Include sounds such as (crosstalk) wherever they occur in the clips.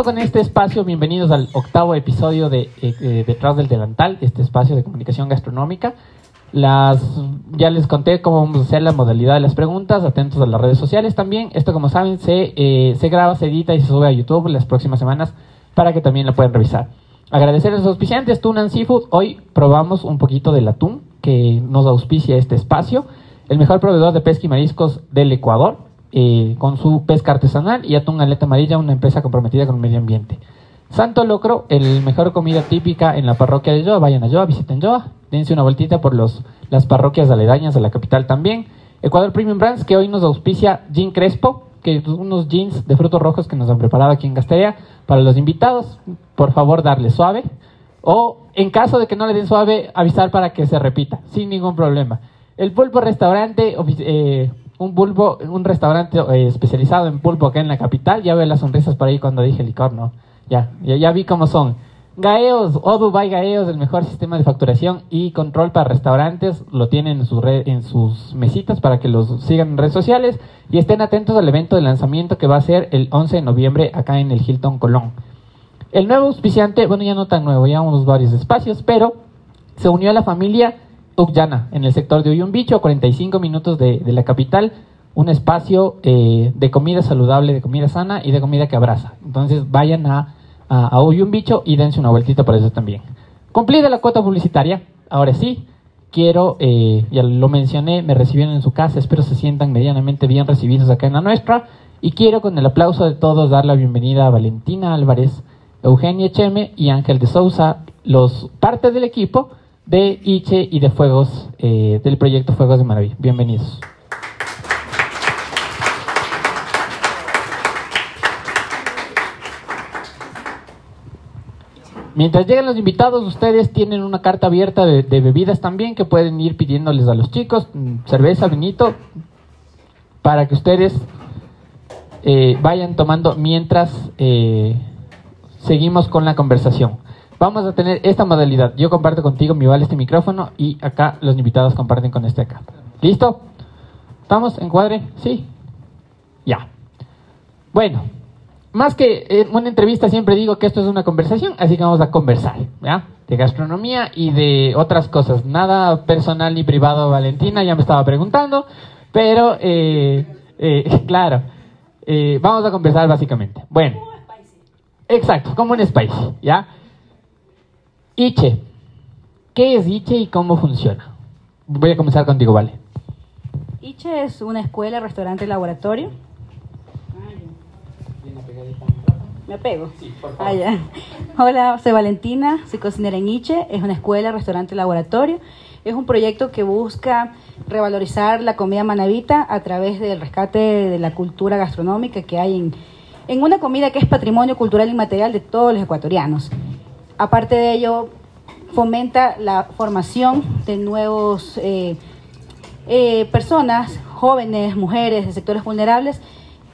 con este espacio, bienvenidos al octavo episodio de eh, eh, Detrás del Delantal, este espacio de comunicación gastronómica. Las, ya les conté cómo vamos a hacer la modalidad de las preguntas, atentos a las redes sociales también. Esto, como saben, se, eh, se graba, se edita y se sube a YouTube las próximas semanas para que también lo puedan revisar. Agradecer a los auspiciantes, Tunan Seafood. Hoy probamos un poquito del atún que nos auspicia este espacio. El mejor proveedor de pesca y mariscos del Ecuador, eh, con su pesca artesanal y atún aleta amarilla, una empresa comprometida con el medio ambiente. Santo Locro, el mejor comida típica en la parroquia de Yoa. Vayan a Yoa, visiten Yoa, dense una vueltita por los, las parroquias aledañas de la capital también. Ecuador Premium Brands, que hoy nos auspicia Jean Crespo, que unos jeans de frutos rojos que nos han preparado aquí en Gasteria para los invitados. Por favor, darle suave. O en caso de que no le den suave, avisar para que se repita, sin ningún problema. El Pulpo Restaurante, eh, un pulpo, un restaurante eh, especializado en pulpo acá en la capital. Ya veo las sonrisas por ahí cuando dije licor, ¿no? Ya, ya, ya vi cómo son. Gaeos, o Dubai Gaeos, el mejor sistema de facturación y control para restaurantes, lo tienen en, sus en sus mesitas para que los sigan en redes sociales y estén atentos al evento de lanzamiento que va a ser el 11 de noviembre acá en el Hilton Colón. El nuevo auspiciante, bueno, ya no tan nuevo, ya unos varios espacios, pero se unió a la familia Ucllana en el sector de Uyumbicho, a 45 minutos de, la capital, un espacio eh, de comida saludable, de comida sana y de comida que abraza. Entonces vayan a, a, a y dense una vueltita por eso también. Cumplida la cuota publicitaria, ahora sí, quiero, eh, ya lo mencioné, me recibieron en su casa, espero se sientan medianamente bien recibidos acá en la nuestra. Y quiero con el aplauso de todos dar la bienvenida a Valentina Álvarez, Eugenia Cheme y Ángel de Sousa, los parte del equipo de ICHE y de Fuegos, eh, del proyecto Fuegos de Maravilla. Bienvenidos. Mientras llegan los invitados, ustedes tienen una carta abierta de, bebidas también que pueden ir pidiéndoles a los chicos, mm, cerveza, vinito, para que ustedes eh, vayan tomando mientras eh, seguimos con la conversación. Vamos a tener esta modalidad. Yo comparto contigo mi vale este micrófono y acá los invitados comparten con este acá. ¿Listo? ¿Estamos? ¿Encuadre? Sí. Ya. Bueno, más que en una entrevista siempre digo que esto es una conversación, así que vamos a conversar, ¿ya? De gastronomía y de otras cosas. Nada personal ni privado, Valentina, ya me estaba preguntando, pero eh, eh, (laughs) claro, eh, vamos a conversar básicamente. Bueno, exacto, como un spicy, ¿ya? Iche, ¿qué es Iche y cómo funciona? Voy a comenzar contigo, Vale. Iche es una escuela, restaurante, laboratorio. Me apego. Ah, ya. Hola, soy Valentina, soy cocinera en Iche. Es una escuela, restaurante, laboratorio. Es un proyecto que busca revalorizar la comida manavita a través del rescate de la cultura gastronómica que hay en, en una comida que es patrimonio cultural inmaterial de todos los ecuatorianos. Aparte de ello, fomenta la formación de nuevos eh, eh, personas, jóvenes, mujeres de sectores vulnerables,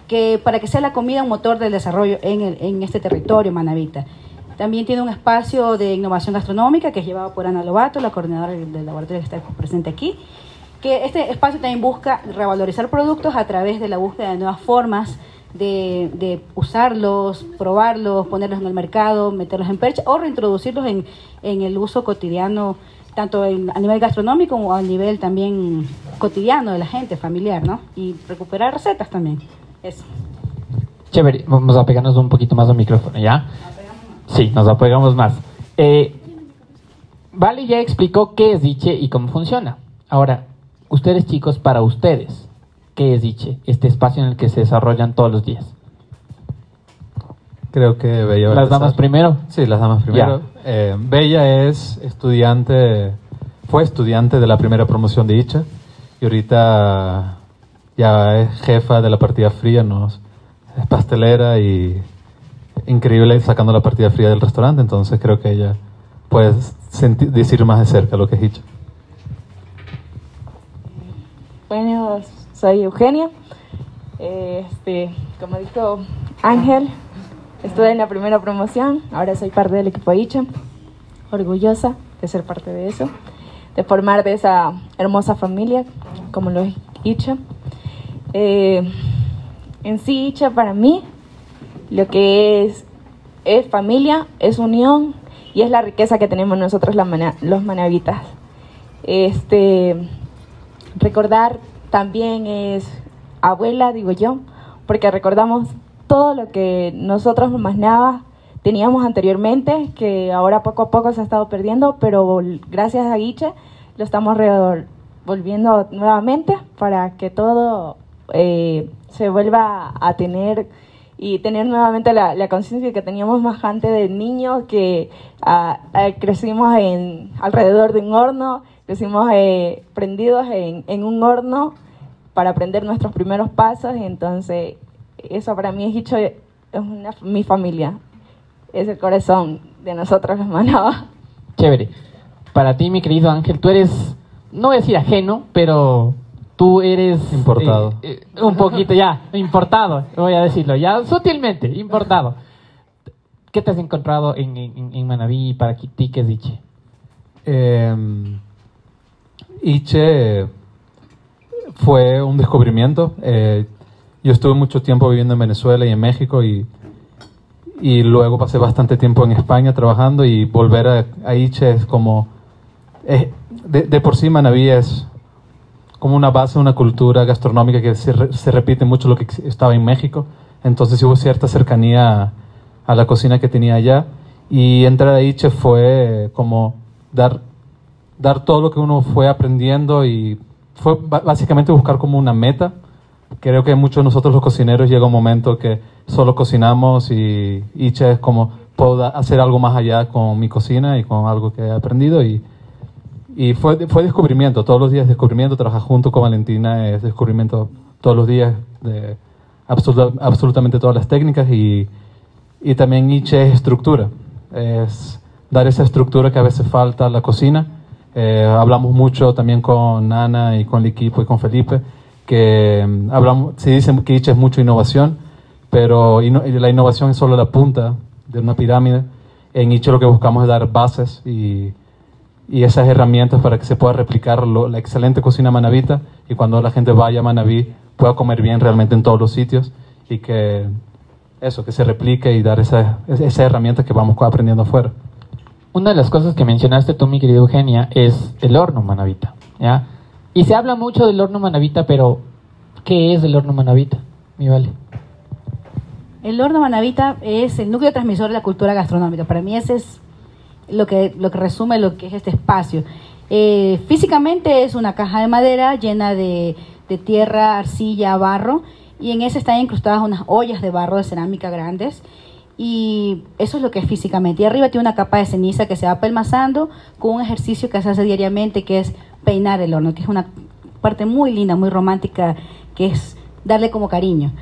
que para que sea la comida un motor del desarrollo en, el, en este territorio manavita. También tiene un espacio de innovación gastronómica que es llevado por Ana Lobato, la coordinadora del laboratorio que está presente aquí, que este espacio también busca revalorizar productos a través de la búsqueda de nuevas formas de, de, usarlos, probarlos, ponerlos en el mercado, meterlos en percha o reintroducirlos en, en el uso cotidiano, tanto en, a nivel gastronómico como a nivel también cotidiano de la gente, familiar, ¿no? Y recuperar recetas también. Eso. Chévere, vamos a pegarnos un poquito más al micrófono, ¿ya? Sí, nos apegamos más. Eh, vale ya explicó qué es Diche y cómo funciona. Ahora, ustedes chicos, para ustedes, ¿qué es Diche? Este espacio en el que se desarrollan todos los días. Creo que Bella. ¿Las damas primero? Sí, las damas primero. Eh, Bella es estudiante, fue estudiante de la primera promoción de Icha y ahorita ya es jefa de la partida fría, ¿no? es pastelera y increíble sacando la partida fría del restaurante, entonces creo que ella puede decir más de cerca lo que es Icha. Bueno, soy Eugenia. Este, como dijo Ángel, estuve en la primera promoción, ahora soy parte del equipo Icha. Orgullosa de ser parte de eso, de formar de esa hermosa familia como lo es Icha. Eh, en sí, Icha para mí lo que es, es familia, es unión y es la riqueza que tenemos nosotros los manavitas. Este, recordar también es abuela, digo yo, porque recordamos todo lo que nosotros los manabas teníamos anteriormente, que ahora poco a poco se ha estado perdiendo, pero gracias a Guiche lo estamos volviendo nuevamente para que todo eh, se vuelva a tener y tener nuevamente la, conciencia que teníamos más antes de niños, que ah, ah, crecimos en, alrededor de un horno, crecimos eh, prendidos en, en, un horno para aprender nuestros primeros pasos, y entonces eso para mí es dicho, es una, mi familia, es el corazón de nosotros (laughs) los Manaba. Chévere. Para ti, mi querido Ángel, tú eres, no voy a decir ajeno, pero tú eres... Importado. Eh, eh, un poquito, ya, importado, voy a decirlo, ya sutilmente, importado. ¿Qué te has encontrado en, en, en Manaví para ti? ¿Qué es Iche? Eh, Iche fue un descubrimiento. Eh, yo estuve mucho tiempo viviendo en Venezuela y en México y, y luego pasé bastante tiempo en España trabajando y volver a, a Iche es como... de, de, por sí Manaví es como una base, una cultura gastronómica que se, se, repite mucho lo que estaba en México. Entonces hubo cierta cercanía a, la cocina que tenía allá. Y entrar a Iche fue como dar, dar todo lo que uno fue aprendiendo y fue básicamente buscar como una meta. Creo que muchos de nosotros los cocineros llega un momento que solo cocinamos y Iche es como puedo hacer algo más allá con mi cocina y con algo que he aprendido y y fue, fue descubrimiento, todos los días descubrimiento, trabajar junto con Valentina es descubrimiento todos los días de absolutamente todas las técnicas y, y también Nietzsche es estructura, es dar esa estructura que a veces falta a la cocina. Eh, hablamos mucho también con Ana y con el equipo y con Felipe, que mm, hablamos, se dice que Nietzsche es mucho innovación, pero la innovación es solo la punta de una pirámide. En Nietzsche lo que buscamos es dar bases y y esas herramientas para que se pueda replicar la excelente cocina manavita y cuando la gente vaya a Manaví pueda comer bien realmente en todos los sitios y que eso, que se replique y dar esas esa herramientas que vamos aprendiendo afuera. Una de las cosas que mencionaste tú, mi querida Eugenia, es el horno manavita. ¿ya? Y se habla mucho del horno manavita, pero ¿qué es el horno manavita? Mi vale. El horno manavita es el núcleo transmisor de la cultura gastronómica. Para mí ese es lo que, lo que resume lo que es este espacio. Eh, físicamente es una caja de madera llena de, tierra, arcilla, barro, y en ese están incrustadas unas ollas de barro de cerámica grandes. Y eso es lo que es físicamente. Y arriba tiene una capa de ceniza que se va pelmazando con un ejercicio que se hace diariamente, que es peinar el horno, que es una parte muy linda, muy romántica, que es darle como cariño.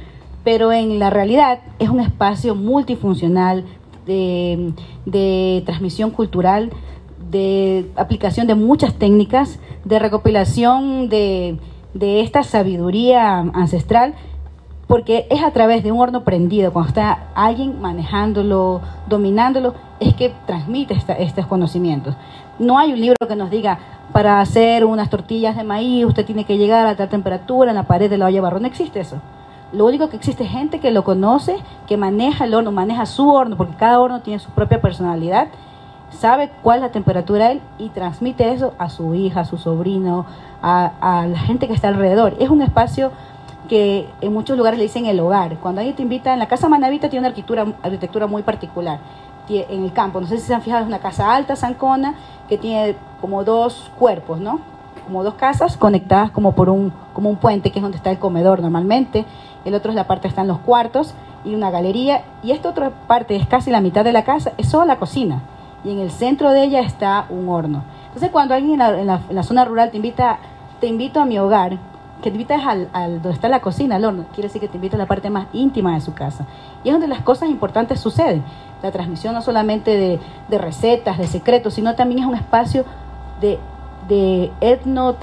Pero en la realidad es un espacio multifuncional de, transmisión cultural, de aplicación de muchas técnicas, de recopilación de, esta sabiduría ancestral, porque es a través de un horno prendido, cuando está alguien manejándolo, dominándolo, es que transmite estos conocimientos. No hay un libro que nos diga, para hacer unas tortillas de maíz usted tiene que llegar a tal temperatura en la pared de la olla de barro, no existe eso. Lo único que existe es gente que lo conoce, que maneja el horno, maneja su horno, porque cada horno tiene su propia personalidad, sabe cuál es la temperatura de él y transmite eso a su hija, a su sobrino, a, la gente que está alrededor. Es un espacio que en muchos lugares le dicen el hogar. Cuando alguien te invita, en la casa Manavita tiene una arquitectura, arquitectura muy particular en el campo. No sé si se han fijado, es una casa alta, zancona, que tiene como dos cuerpos, ¿no? Como dos casas conectadas como por un, como un puente, que es donde está el comedor normalmente el otro es la parte están los cuartos y una galería, y esta otra parte es casi la mitad de la casa, es solo la cocina, y en el centro de ella está un horno. Entonces cuando alguien en la, zona rural te invita, te invito a mi hogar, que te invitas al, donde está la cocina, al horno, quiere decir que te invita a la parte más íntima de su casa. Y es donde las cosas importantes suceden. La transmisión no solamente de, recetas, de secretos, sino también es un espacio de, de etno,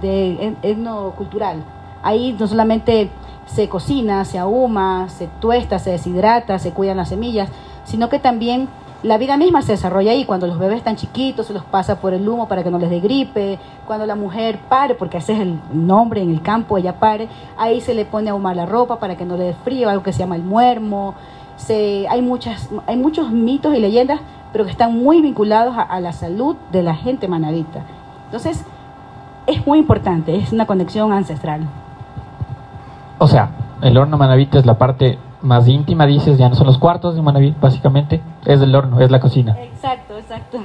de etno cultural. Ahí no solamente se cocina, se ahuma, se tuesta, se deshidrata, se cuidan las semillas, sino que también la vida misma se desarrolla ahí. Cuando los bebés están chiquitos, se los pasa por el humo para que no les dé gripe. Cuando la mujer pare, porque ese es el nombre en el campo, ella pare, ahí se le pone a ahumar la ropa para que no le dé frío, algo que se llama el muermo. se, hay, muchas, hay muchos mitos y leyendas, pero que están muy vinculados a, a la salud de la gente manavita. Entonces, es muy importante, es una conexión ancestral. O sea, el horno manavita es la parte más íntima, dices, ya no son los cuartos de Manaví, básicamente, es el horno, es la cocina. Exacto, exacto.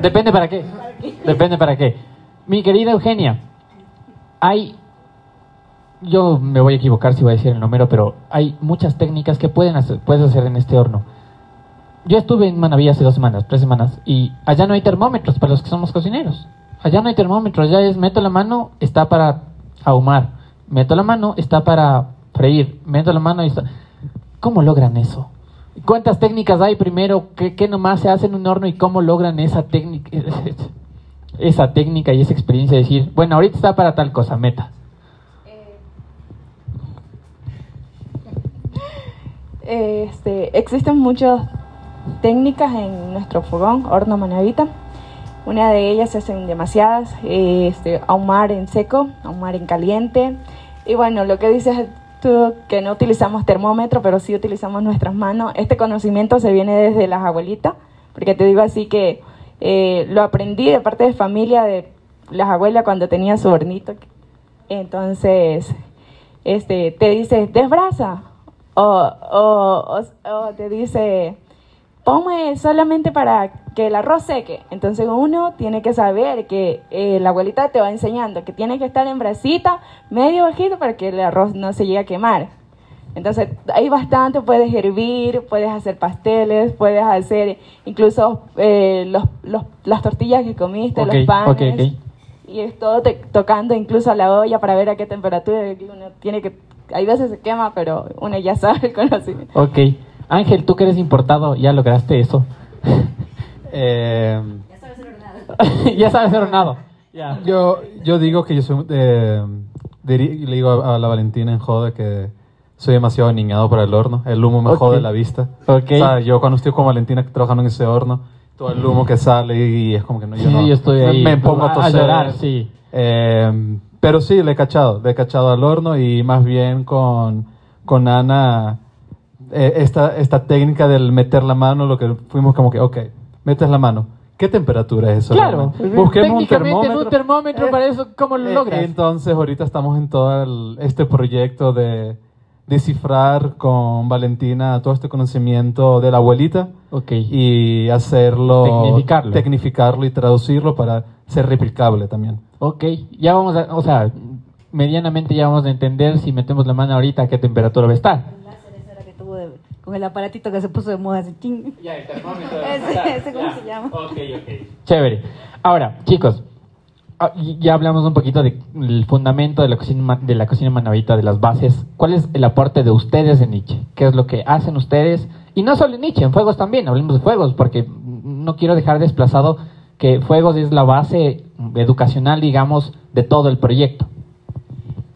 Depende para qué. (laughs) Depende para qué. Mi querida Eugenia, hay, yo me voy a equivocar si voy a decir el número, pero hay muchas técnicas que pueden hacer, puedes hacer en este horno. Yo estuve en Manaví hace dos semanas, tres semanas, y allá no hay termómetros para los que somos cocineros. Allá no hay termómetros, allá es meto la mano, está para ahumar. Meto la mano, está para freír. Meto la mano y está... ¿Cómo logran eso? ¿Cuántas técnicas hay primero? ¿Qué, qué nomás se hace en un horno y cómo logran esa técnica? (laughs) Esa técnica y esa experiencia de decir, bueno, ahorita está para tal cosa, meta. (laughs) Este, existen muchas técnicas en nuestro fogón, horno manavita. Una de ellas se hacen demasiadas, este, ahumar en seco, ahumar en caliente. Y bueno, lo que dices que no utilizamos termómetro, pero sí utilizamos nuestras manos. Este conocimiento se viene desde las abuelitas, porque te digo así que eh, lo aprendí de parte de familia de las abuelas cuando tenía su hornito. Entonces, este, te dice, desbraza. O, o te dice, ponme solamente para que el arroz seque. Entonces uno tiene que saber que eh, la abuelita te va enseñando que tiene que estar en brasita, medio bajito para que el arroz no se llegue a quemar. Entonces hay bastante, puedes hervir, puedes hacer pasteles, puedes hacer incluso eh, los, los, las tortillas que comiste, los panes. Y es todo tocando incluso a la olla para ver a qué temperatura uno tiene que... Hay veces se quema, pero uno ya sabe el conocimiento. Ok. Ángel, tú que eres importado, ¿ya lograste eso? (laughs) Eh, ya sabes ser (laughs) hornado. ya sabes ser hornado. Yo, yo digo que yo soy... Eh, le digo a, la Valentina en joda que soy demasiado aniñado para el horno. El humo me jode la vista. Okay. O sea, yo cuando estoy con Valentina trabajando en ese horno, todo el humo que sale y es como que no, yo sí, no... yo estoy ahí. Me, pongo a, toser. llorar, sí. Eh, pero sí, le he cachado. Le he cachado al horno y más bien con, con Ana... Eh, esta, esta técnica del meter la mano, lo que fuimos como que, ok, metes la mano. ¿Qué temperatura es eso? Claro, busquemos un termómetro. un termómetro para eso, ¿cómo lo Eh, logras? entonces, ahorita estamos en todo el- este proyecto de descifrar con Valentina todo este conocimiento de la abuelita ok. y hacerlo, Tecnificarlo. tecnificarlo y traducirlo para ser replicable también. Ok, ya vamos a, o sea, medianamente ya vamos a entender si metemos la mano ahorita a qué temperatura va a estar. El láser ese era que tuvo de- con el aparatito que se puso de moda, así, ching. Ya, el termómetro. Ese- ese, ¿cómo se llama? Ok, ok. Chévere. Ahora, chicos, ah, ya hablamos un poquito del fundamento de la cocina de la cocina manavita, de las bases. ¿Cuál es el aporte de ustedes en Nietzsche? ¿Qué es lo que hacen ustedes? Y no solo en Nietzsche, en Fuegos también, hablemos de Fuegos, porque no quiero dejar desplazado que Fuegos es la base educacional, digamos, de todo el proyecto.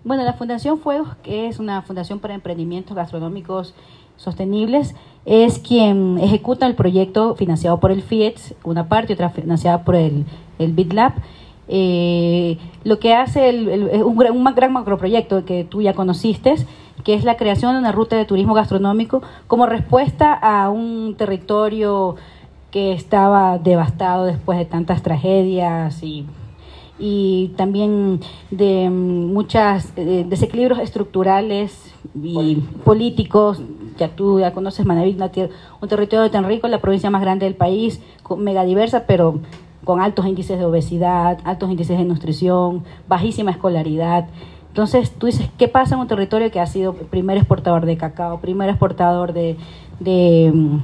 Bueno, la Fundación Fuegos, que es una fundación para emprendimientos gastronómicos sostenibles, es quien ejecuta el proyecto financiado por el FIETS, una parte, otra financiada por el, el BitLab. Eh, lo que hace el, un, gran, un gran macroproyecto que tú ya conociste, que es la creación de una ruta de turismo gastronómico como respuesta a un territorio que estaba devastado después de tantas tragedias y y también de mm, muchos desequilibrios estructurales y políticos. Ya tú ya conoces Manaví, un territorio tan rico, la provincia más grande del país, mega diversa, pero con altos índices de obesidad, altos índices de nutrición, bajísima escolaridad. Entonces tú dices, ¿qué pasa en un territorio que ha sido primer exportador de cacao, primer exportador de, de, mm,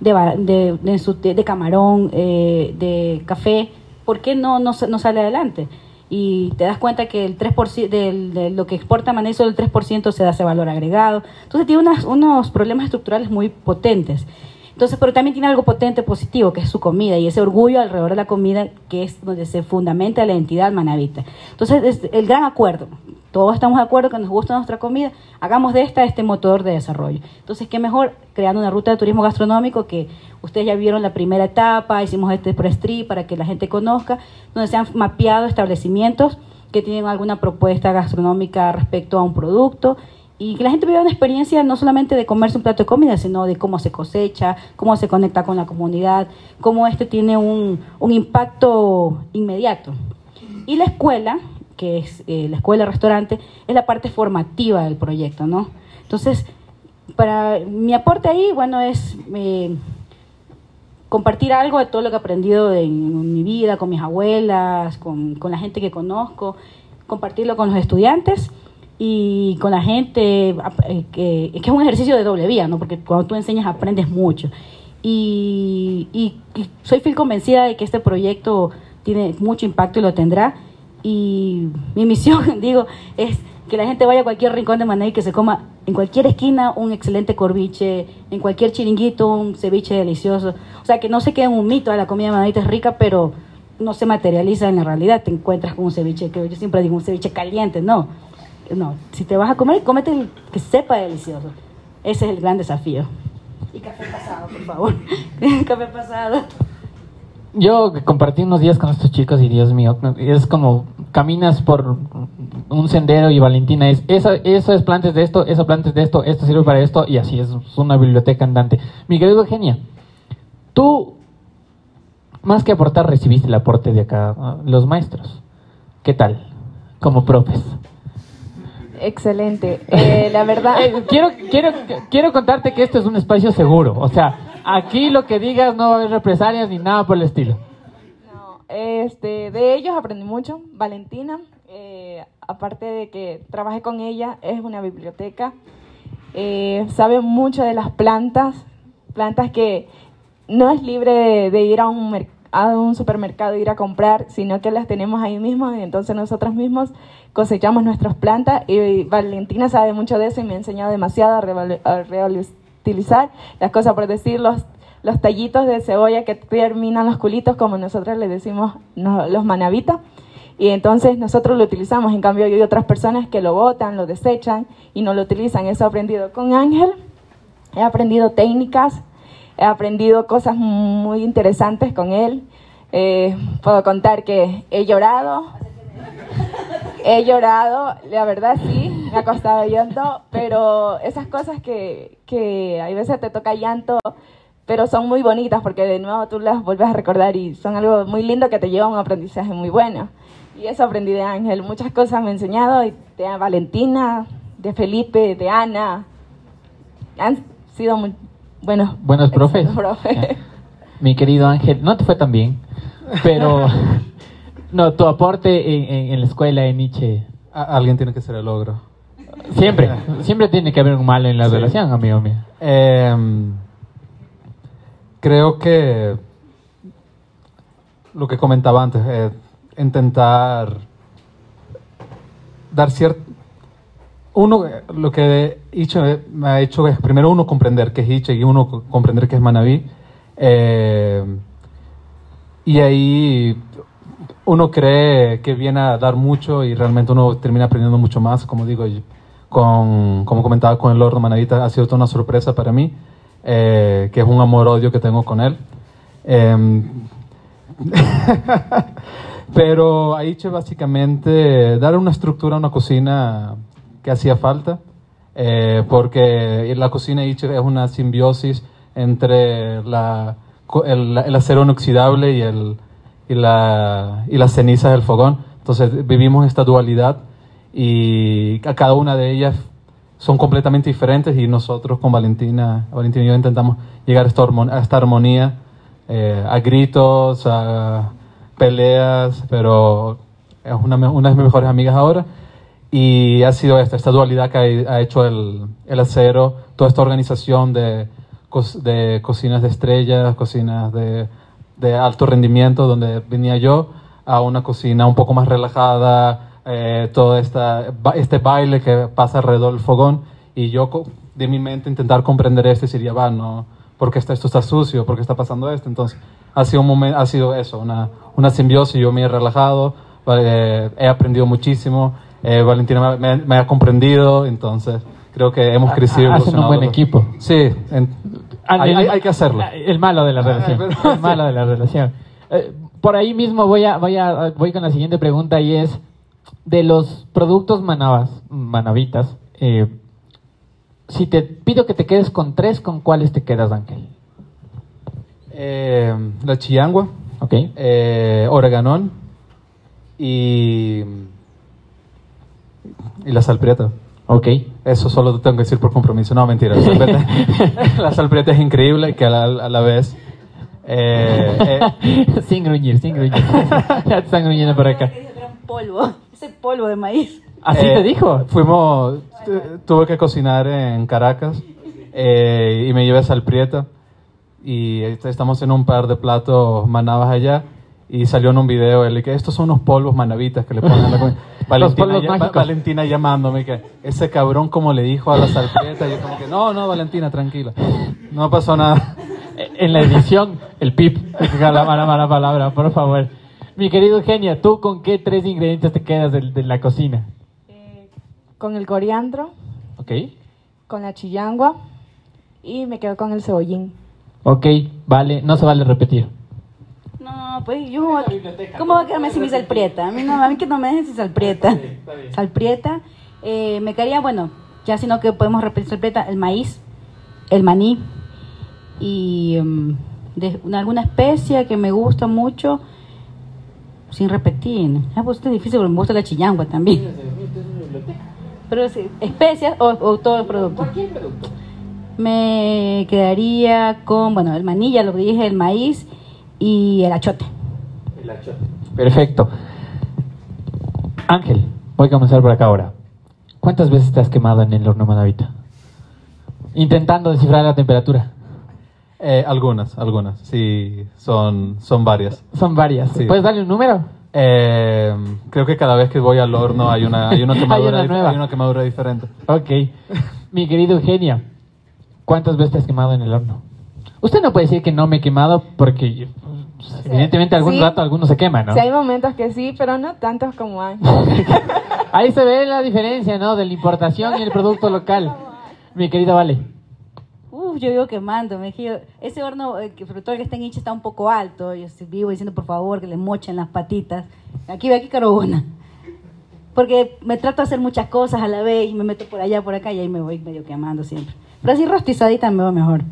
de, de- de camarón, eh, de café? ¿Por qué no, no, sa- no sale adelante? Y te das cuenta que el 3% del- de lo que exporta Mané, solo el 3% se da ese valor agregado. Entonces tiene unas- unos problemas estructurales muy potentes. Entonces, pero también tiene algo potente positivo, que es su comida y ese orgullo alrededor de la comida, que es donde se fundamenta la identidad manavita. Entonces, es el gran acuerdo. Todos estamos de acuerdo que nos gusta nuestra comida, hagamos de esta este motor de desarrollo. Entonces, qué mejor creando una ruta de turismo gastronómico que ustedes ya vieron la primera etapa, hicimos este press trip para que la gente conozca, donde se han mapeado establecimientos que tienen alguna propuesta gastronómica respecto a un producto y que la gente viva una experiencia no solamente de comerse un plato de comida, sino de cómo se cosecha, cómo se conecta con la comunidad, cómo este tiene un, un impacto inmediato. Y la escuela, que es eh, la escuela restaurante, es la parte formativa del proyecto, ¿no? Entonces, para mi aporte ahí, bueno, es eh, compartir algo de todo lo que he aprendido en mi vida, con mis abuelas, con, con la gente que conozco, compartirlo con los estudiantes y con la gente, eh, que, que, es un ejercicio de doble vía, ¿no? Porque cuando tú enseñas aprendes mucho. Y, y, y, soy fiel convencida de que este proyecto tiene mucho impacto y lo tendrá. Y mi misión, (laughs) digo, es que la gente vaya a cualquier rincón de Manaí que se coma en cualquier esquina un excelente corviche, en cualquier chiringuito un ceviche delicioso. O sea, que no se quede un mito, de la comida de Manaí es rica, pero no se materializa en la realidad. Te encuentras con un ceviche, que yo siempre digo un ceviche caliente, no no, si te vas a comer, cómete el que sepa delicioso. Ese es el gran desafío. Y café pasado, por favor. (laughs) café pasado. Yo compartí unos días con estos chicos y Dios mío, es como caminas por un sendero y Valentina es, esa, eso es plantes de esto, eso plantes de esto, esto sirve para esto y así es, una biblioteca andante. Mi querido Eugenia, tú, más que aportar, recibiste el aporte de acá, los maestros. ¿Qué tal? Como profes. Excelente. Eh, la verdad. (laughs) Eh, quiero, quiero, quiero contarte que esto es un espacio seguro. O sea, aquí lo que digas no va a haber represalias ni nada por el estilo. Este, de ellos aprendí mucho. Valentina, eh, aparte de que trabajé con ella, es una biblioteca. sabe mucho de las plantas, plantas que no es libre de, ir a un, a un supermercado, ir a comprar, sino que las tenemos ahí mismo y entonces nosotros mismos cosechamos nuestras plantas y Valentina sabe mucho de eso y me ha enseñado demasiado a, reutilizar las cosas, por decir, los, los tallitos de cebolla que terminan los culitos, como nosotros le decimos los manavitas. Y entonces nosotros lo utilizamos, en cambio hay otras personas que lo botan, lo desechan y no lo utilizan. Eso he aprendido con Ángel, he aprendido técnicas, he aprendido cosas muy interesantes con él. Eh, puedo contar que he llorado, He llorado, la verdad sí, me ha costado llanto, pero esas cosas que, que hay veces te toca llanto, pero son muy bonitas porque de nuevo tú las vuelves a recordar y son algo muy lindo que te lleva a un aprendizaje muy bueno. Y eso aprendí de Ángel, muchas cosas me ha enseñado, de Valentina, de Felipe, de Ana. Han sido muy buenos. Buenos profes. Mi querido Ángel, no te fue tan bien, pero... (laughs) No, tu aporte en, la escuela en Nietzsche. alguien tiene que ser el logro. Siempre, (laughs) siempre tiene que haber un malo en la relación, amigo mío. Em, creo que lo que comentaba antes, eh, intentar dar cierto... Uno, lo que Iche me ha hecho es primero uno comprender qué es Iche y uno comprender qué es Manaví. Eh, y ahí uno cree que viene a dar mucho y realmente uno termina aprendiendo mucho más, como digo, con, como comentaba con el Lord Manavita, ha sido toda una sorpresa para mí, eh, que es un amor-odio que tengo con él. Em, (laughs) pero ahí básicamente dar una estructura a una cocina que hacía falta, eh, porque la cocina Aiche es una simbiosis entre la, el, el acero inoxidable y el, y, la, y las cenizas del fogón. Entonces vivimos esta dualidad y a cada una de ellas son completamente diferentes y nosotros con Valentina, Valentina y yo intentamos llegar a esta, a esta armonía, eh, a gritos, a peleas, pero es una, una, de mis mejores amigas ahora. Y ha sido esta, esta dualidad que ha, hecho el, el, acero, toda esta organización de, de cocinas de estrellas, cocinas de de alto rendimiento donde venía yo a una cocina un poco más relajada, eh, todo esta, este baile que pasa alrededor del fogón y yo de mi mente intentar comprender esto y sería, va, no, porque esto, esto está sucio, porque está pasando esto. Entonces ha sido, un momento, ha sido eso, una, una simbiosis, yo me he relajado, eh, he aprendido muchísimo, eh, Valentina me, ha comprendido, entonces creo que hemos crecido. Hacen un buen equipo. Sí, hay, que hacerlo. El malo de la relación. (laughs) el malo de la relación. Eh, por ahí mismo voy a, voy a voy con la siguiente pregunta y es de los productos manabas, manavitas, eh, Si te pido que te quedes con tres, ¿con cuáles te quedas, Ángel? Eh, la chillangua, Ok. eh, oreganón y, y la salprieta. Ok. Eso solo te tengo que decir por compromiso. No, mentira. La salprieta, (laughs) la salprieta es increíble y que a la, a la vez... eh, eh, (laughs) sin gruñir, sin gruñir. (laughs) ya te están gruñendo por acá. Polvo, polvo de maíz. (laughs) ¿Así Eh, te dijo? Fuimos, tu- tuve que cocinar en Caracas eh, y me llevé salprieta y est- estamos en un par de platos manabas allá y salió en un video él y que estos son unos polvos manavitas que le ponen a la comida. (laughs) Valentina, ya- Va-. Valentina llamándome que ese cabrón como le dijo a la salprieta yo como que no, no Valentina, tranquila, no pasó nada. (laughs) En la edición, el pip. La mala, mala palabra, por favor. Mi querido Eugenia, ¿tú con qué tres ingredientes te quedas de, de la cocina? Eh, con el coriandro, Ok. con la chillangua y me quedo con el cebollín. Ok, vale, no se vale repetir. No, pues yo, ¿cómo va a quedarme sin mi salprieta? A mí, no, a mí que no me dejen sin salprieta. Salprieta, eh, me quedaría, bueno, ya sino que podemos repetir salprieta, el maíz, el maní y em, de una- alguna especia que me gusta mucho, sin repetir. Ah, pues esto es difícil porque me gusta la chillangua también. Pero sí, especias o, o todo el producto. Me quedaría con, bueno, el maní, ya lo dije, el maíz y el achote. Perfecto. Ángel, voy a comenzar por acá ahora. ¿Cuántas veces te has quemado en el horno manavita? Intentando descifrar la temperatura. Eh, algunas, algunas, sí, son, son varias. Son varias. Sí. ¿Puedes darle un número? Eh, creo que cada vez que voy al horno hay una, hay una (laughs) quemadura, una dif- nueva. hay una quemadura diferente. Ok. Mi querido Eugenia, ¿cuántas veces te has quemado en el horno? Usted no puede decir que no me he quemado porque pues, evidentemente algún sí. rato alguno se quema, ¿no? Sí, hay momentos que sí, pero no tantos como Ángel. (laughs) Ahí se ve la diferencia, ¿no? De la importación y el producto local. Mi querida Vale. Uf, yo vivo quemando, me giro. Ese horno, eh, que sobre todo el que está en Icha, está un poco alto. Yo vivo diciendo, por favor, que le mochen las patitas. Aquí ve aquí carbona. Porque me trato de hacer muchas cosas a la vez y me meto por allá, por acá y ahí me voy medio quemando siempre. Pero así rostizadita me va mejor.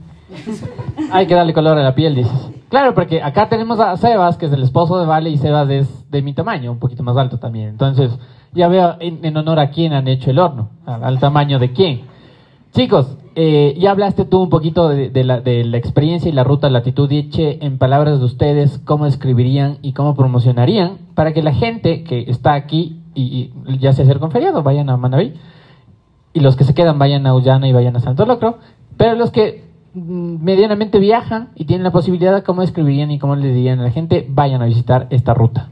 (laughs) Hay que darle color a la piel, dices. Claro, porque acá tenemos a Sebas, que es el esposo de Vale, y Sebas es de mi tamaño, un poquito más alto también. Entonces, ya veo en, honor a quién han hecho el horno, al tamaño de quién. Chicos, eh, ya hablaste tú un poquito de, la, de la experiencia y la ruta Latitud Eche. En palabras de ustedes, ¿cómo escribirían y cómo promocionarían para que la gente que está aquí y, y ya se acerca un feriado, vayan a Manaví? y los que se quedan vayan a Ullana y vayan a Santo Locro, pero los que mm, medianamente viajan y tienen la posibilidad, ¿cómo escribirían y cómo le dirían a la gente? Vayan a visitar esta ruta.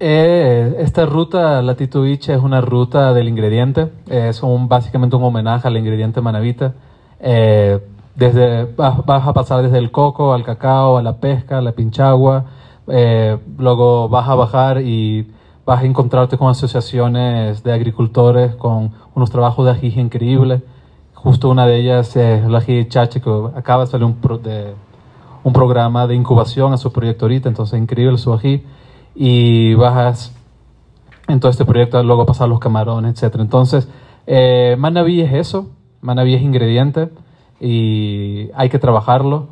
Eh, esta ruta Latitud Iche es una ruta del ingrediente, eh, es un, básicamente un homenaje al ingrediente manavita. Eh, desde, vas, vas a pasar desde el coco al cacao, a la pesca, a la pinchagua, eh, luego vas a bajar y vas a encontrarte con asociaciones de agricultores con unos trabajos de ají increíbles. Justo una de ellas es el ají chache, que acaba de salir un, pro- de, un programa de incubación a su proyecto ahorita, entonces increíble su ají. Y bajas en todo este proyecto, luego pasar los camarones, etc. Entonces, eh, Manaví es eso, Manaví es ingrediente y hay que trabajarlo.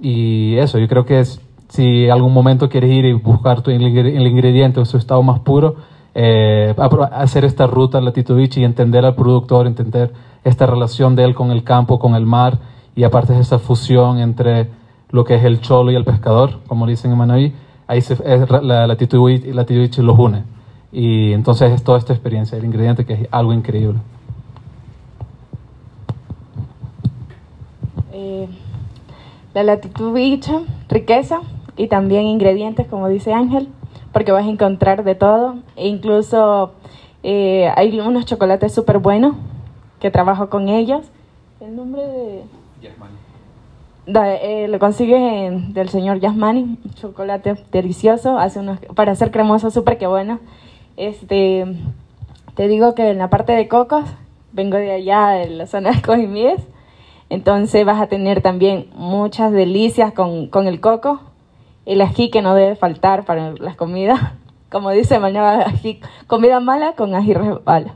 Y eso, yo creo que es, si algún momento quieres ir y buscar tu, el, ingre- el ingrediente en su estado más puro, eh, hacer esta ruta Latitudichi y entender al productor, entender esta relación de él con el campo, con el mar, y aparte de esa fusión entre lo que es el cholo y el pescador, como dicen en Manaví, ahí se, es, la Latitudichi Latitudichi los une. Y entonces es toda esta experiencia, el ingrediente que es algo increíble. Eh, la latitud bicha, riqueza y también ingredientes, como dice Ángel, porque vas a encontrar de todo. E incluso eh, hay unos chocolates súper buenos que trabajo con ellos. El nombre de... Da- eh, lo consigues en- del señor Yasmani, chocolate delicioso, hace unos, para hacer cremoso súper que bueno. Este, te digo que en la parte de cocos, vengo de allá, de la zona de Cojimíes, entonces vas a tener también muchas delicias con, con el coco, el ají que no debe faltar para las comidas, (laughs) como dice Manuel, ají, comida mala con ají resbala.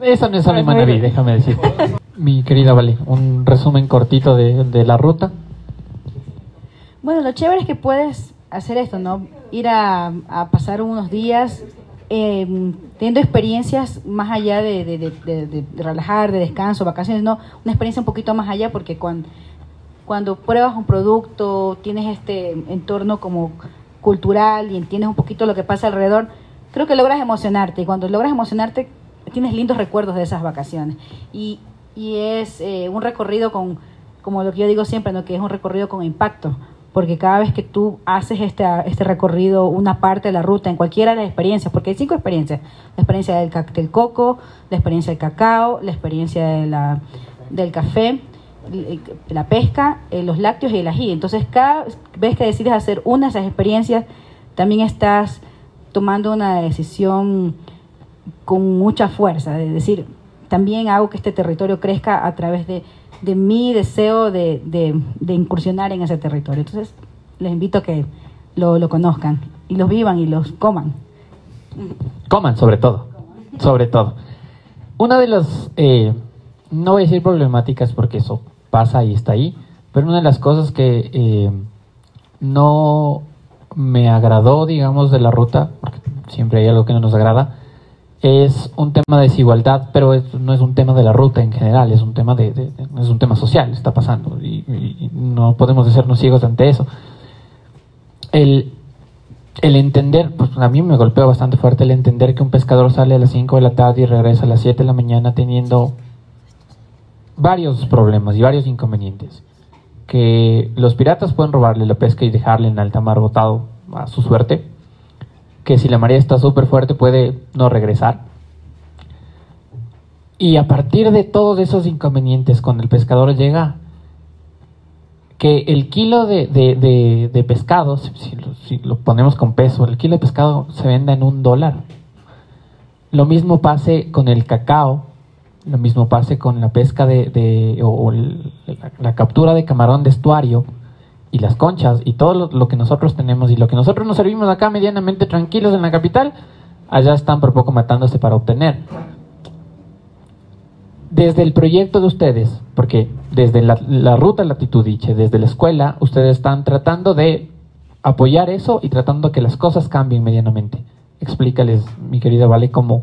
Eso no es Sally Manaví, déjame decirte. Mi querida Vale, un resumen cortito de, la ruta. Bueno, lo chévere es que puedes hacer esto, ¿no? Ir a, pasar unos días eh, teniendo experiencias más allá de, de, relajar, de descanso, vacaciones, no, una experiencia un poquito más allá porque cuando, cuando pruebas un producto, tienes este entorno como cultural y entiendes un poquito lo que pasa alrededor, creo que logras emocionarte y cuando logras emocionarte tienes lindos recuerdos de esas vacaciones y, y es eh, un recorrido con, como lo que yo digo siempre, ¿no? que es un recorrido con impacto, porque cada vez que tú haces este, este recorrido, una parte de la ruta, en cualquiera de las experiencias, porque hay cinco experiencias, la experiencia del, del coco, la experiencia del cacao, la experiencia de la, del café, la pesca, eh, los lácteos y el ají. Entonces, cada vez que decides hacer una de esas experiencias, también estás tomando una decisión con mucha fuerza, es decir, también hago que este territorio crezca a través de, mi deseo de, incursionar en ese territorio. Entonces, les invito a que lo, lo conozcan y los vivan y los coman. Coman, sobre todo. Sobre todo. Una de las, eh, no voy a decir problemáticas porque eso pasa y está ahí, pero una de las cosas que eh, no me agradó, digamos, de la ruta, porque siempre hay algo que no nos agrada, es un tema de desigualdad, pero no es un tema de la ruta en general, es un tema de, es un tema social, está pasando y, y, no podemos hacernos ciegos ante eso. El, el entender, pues a mí me golpeó bastante fuerte el entender que un pescador sale a las 5 de la tarde y regresa a las 7 de la mañana teniendo varios problemas y varios inconvenientes. Que los piratas pueden robarle la pesca y dejarle en alta mar botado a su suerte. Que si la marea está súper fuerte puede no regresar. Y a partir de todos esos inconvenientes, cuando el pescador llega, que el kilo de, pescado, si lo, ponemos con peso, el kilo de pescado se venda en un dólar. Lo mismo pase con el cacao, lo mismo pase con la pesca de, o, la, captura de camarón de estuario y las conchas y todo lo, que nosotros tenemos y lo que nosotros nos servimos acá medianamente tranquilos en la capital, allá están por poco matándose para obtener. Desde el proyecto de ustedes, porque desde la, la ruta Latitudiche, desde la escuela, ustedes están tratando de apoyar eso y tratando que las cosas cambien medianamente. Explícales, mi querida Vale, cómo,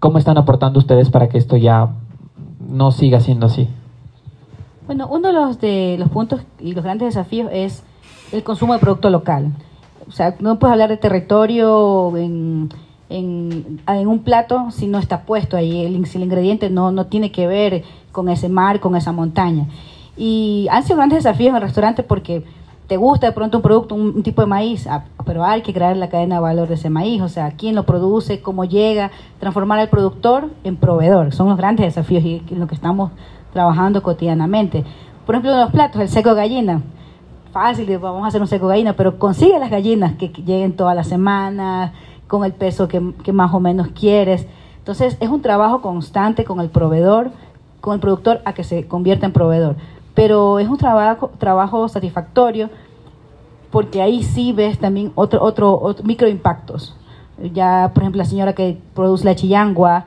¿Cómo están aportando ustedes para que esto ya no siga siendo así? Bueno, uno de los, de los puntos y los grandes desafíos es el consumo de producto local. O sea, no puedes hablar de territorio en, en, un plato si no está puesto ahí. El, si el ingrediente no, no tiene que ver con ese mar, con esa montaña. Y han sido grandes desafíos en el restaurante porque te gusta de pronto un producto, un, tipo de maíz, pero hay que crear la cadena de valor de ese maíz, o sea, quién lo produce, cómo llega, transformar al productor en proveedor. Son los grandes desafíos y lo que estamos trabajando cotidianamente. Por ejemplo, los platos, el seco gallina. Fácil, vamos a hacer un seco gallina, pero consigue las gallinas que lleguen todas las semanas, con el peso que, más o menos quieres. Entonces, es un trabajo constante con el proveedor, con el productor a que se convierta en proveedor pero es un trabajo, trabajo satisfactorio porque ahí sí ves también otro, otro, otro microimpactos. Ya, por ejemplo, la señora que produce la chillangua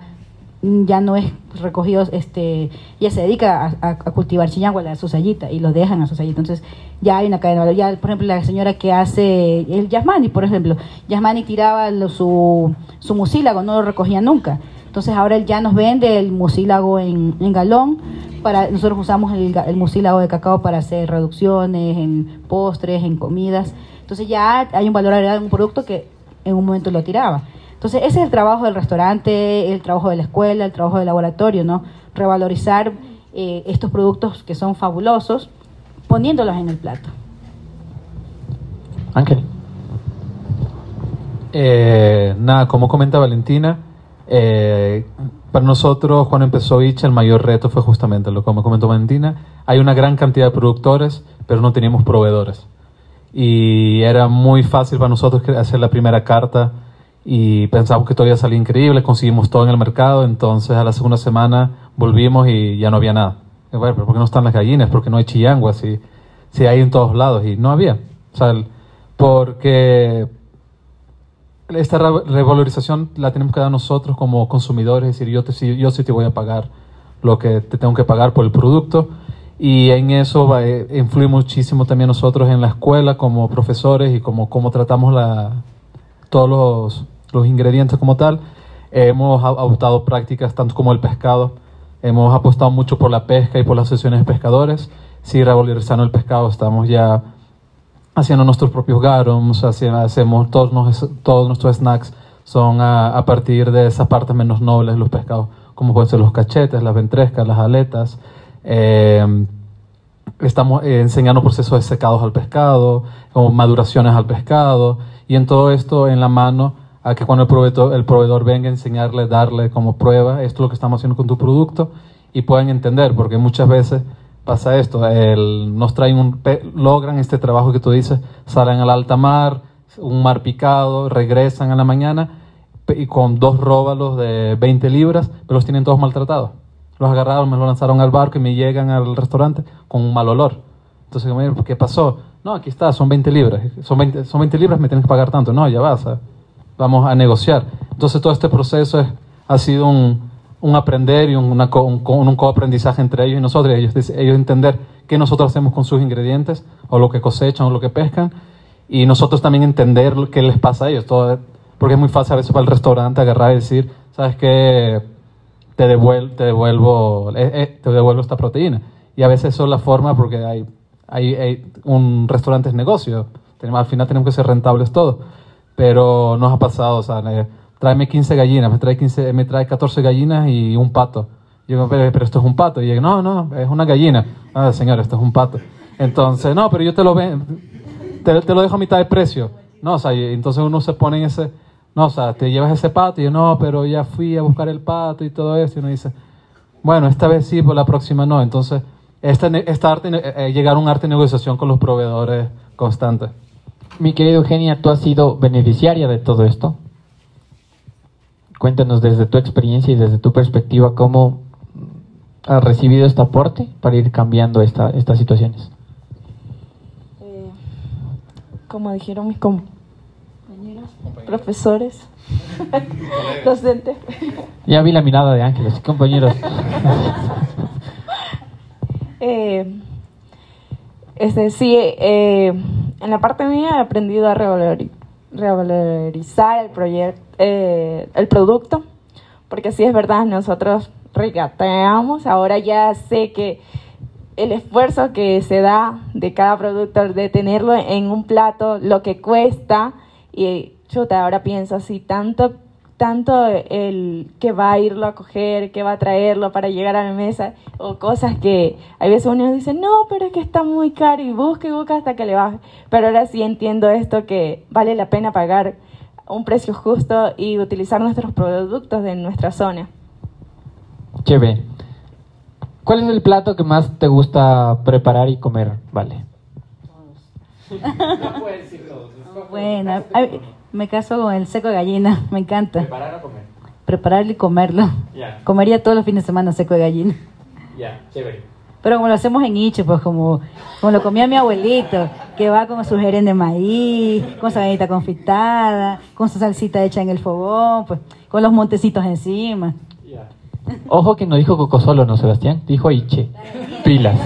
ya no es recogido, este, ella se dedica a, a, a cultivar chillangua, la susayita, y lo dejan a susayita. Entonces, ya hay una cadena de valor. Ya, por ejemplo, la señora que hace el Yasmani, por ejemplo, Yasmani tiraba lo, su, su mucílago, no lo recogía nunca. Entonces ahora él ya nos vende el mucílago en, en galón. Para, nosotros usamos el, el, mucílago de cacao para hacer reducciones en postres, en comidas. Entonces ya hay un valor agregado en un producto que en un momento lo tiraba. Entonces ese es el trabajo del restaurante, el trabajo de la escuela, el trabajo del laboratorio, ¿no? Revalorizar eh, estos productos que son fabulosos poniéndolos en el plato. Ángel. Eh, nada, como comenta Valentina, eh, para nosotros, cuando empezó Icha, el mayor reto fue justamente lo como comentó Valentina. Hay una gran cantidad de productores, pero no teníamos proveedores. Y era muy fácil para nosotros hacer la primera carta y pensamos que todavía salía increíble, conseguimos todo en el mercado, entonces a la segunda semana volvimos y ya no había nada. Bueno, ¿pero por qué no están las gallinas? ¿Por qué no hay chillanguas? Si, si hay en todos lados y no había. O sea, porque esta revalorización la tenemos que dar nosotros como consumidores, es decir, yo, te, yo sí te voy a pagar lo que te tengo que pagar por el producto y en eso va, eh, influye muchísimo también nosotros en la escuela como profesores y como, como tratamos la, todos los, los ingredientes como tal. hemos adoptado prácticas tanto como el pescado. Hemos apostado mucho por la pesca y por las sesiones de pescadores. Sí, revalorizando el pescado, estamos ya haciendo nuestros propios garums, hacemos todos, todos nuestros snacks son a, partir de esas partes menos nobles los pescados, como pueden ser los cachetes, las ventrescas, las aletas. Eh, estamos eh, enseñando procesos de secados al pescado, como maduraciones al pescado, y en todo esto en la mano a que cuando el proveedor, el proveedor venga a enseñarle, darle como prueba, esto es lo que estamos haciendo con tu producto, y puedan entender, porque muchas veces pasa esto, el, nos traen un, logran este trabajo que tú dices, salen al alta mar, un mar picado, regresan a la mañana, y con dos róbalos de 20 libras, pero los tienen todos maltratados los agarraron, me lo lanzaron al barco y me llegan al restaurante con un mal olor. Entonces, ¿qué pasó? No, aquí está, son 20 libras. Son 20, son 20 libras, me tienes que pagar tanto. No, ya vas, vamos a negociar. Entonces, todo este proceso es, ha sido un, un aprender y una un, un coaprendizaje entre ellos y nosotros. Ellos, ellos entender qué nosotros hacemos con sus ingredientes, o lo que cosechan, o lo que pescan. Y nosotros también entender qué les pasa a ellos. Todo, porque es muy fácil a veces para el restaurante agarrar y decir, ¿sabes qué? te, devuelvo, te, devuelvo, eh, eh, te devuelvo esta proteína. Y a veces eso es la forma porque hay, hay, un restaurante es negocio. Tenemos, al final tenemos que ser rentables todos. Pero nos ha pasado, o sea, tráeme 15 gallinas, me trae, 15, me trae 14 gallinas y un pato. Yo pero, pero esto es un pato. Y yo, no, no, es una gallina. Ah, señor, esto es un pato. Entonces, no, pero yo te lo, te, te lo dejo a mitad de precio. No, o sea, entonces uno se pone en ese no, o sea, te llevas ese pato y yo, no, pero ya fui a buscar el pato y todo eso. Y uno dice, bueno, esta vez sí, por la próxima no. Entonces, esta, esta arte, eh, eh, llegar a un arte de negociación con los proveedores constante. Mi querida Eugenia, tú has sido beneficiaria de todo esto. Cuéntanos desde tu experiencia y desde tu perspectiva cómo has recibido este aporte para ir cambiando esta, estas situaciones. Eh, como dijeron mis compañeros, profesores, (laughs) docentes. Ya vi la mirada de Ángeles, compañeros. (laughs) eh, este, sí, eh, en la parte mía he aprendido a revalorizar el, proyecto, eh, el producto, porque sí es verdad, nosotros regateamos, ahora ya sé que el esfuerzo que se da de cada producto, de tenerlo en un plato, lo que cuesta, y chuta, ahora pienso así, tanto, tanto el que va a irlo a coger, que va a traerlo para llegar a la mesa, o cosas que hay veces uno dice, no, pero es que está muy caro y busca y busca hasta que le baje. Pero ahora sí entiendo esto que vale la pena pagar un precio justo y utilizar nuestros productos de nuestra zona. Chévere. ¿Cuál es el plato que más te gusta preparar y comer? Vale. (laughs) No puedes decir Bueno, me caso con el seco de gallina, (laughs) me encanta. ¿Preparar o comer? Prepararlo y comerlo. Comería todos los fines de semana seco de gallina. Ya, chévere. Pero como lo hacemos en Iche, pues como, como lo comía mi abuelito, que va con su gerén de maíz, con su galleta confitada, con su salsita hecha en el fogón, pues con los montecitos encima. Ojo que no dijo Coco solo, ¿no, Sebastián? Dijo Iche. Pilas,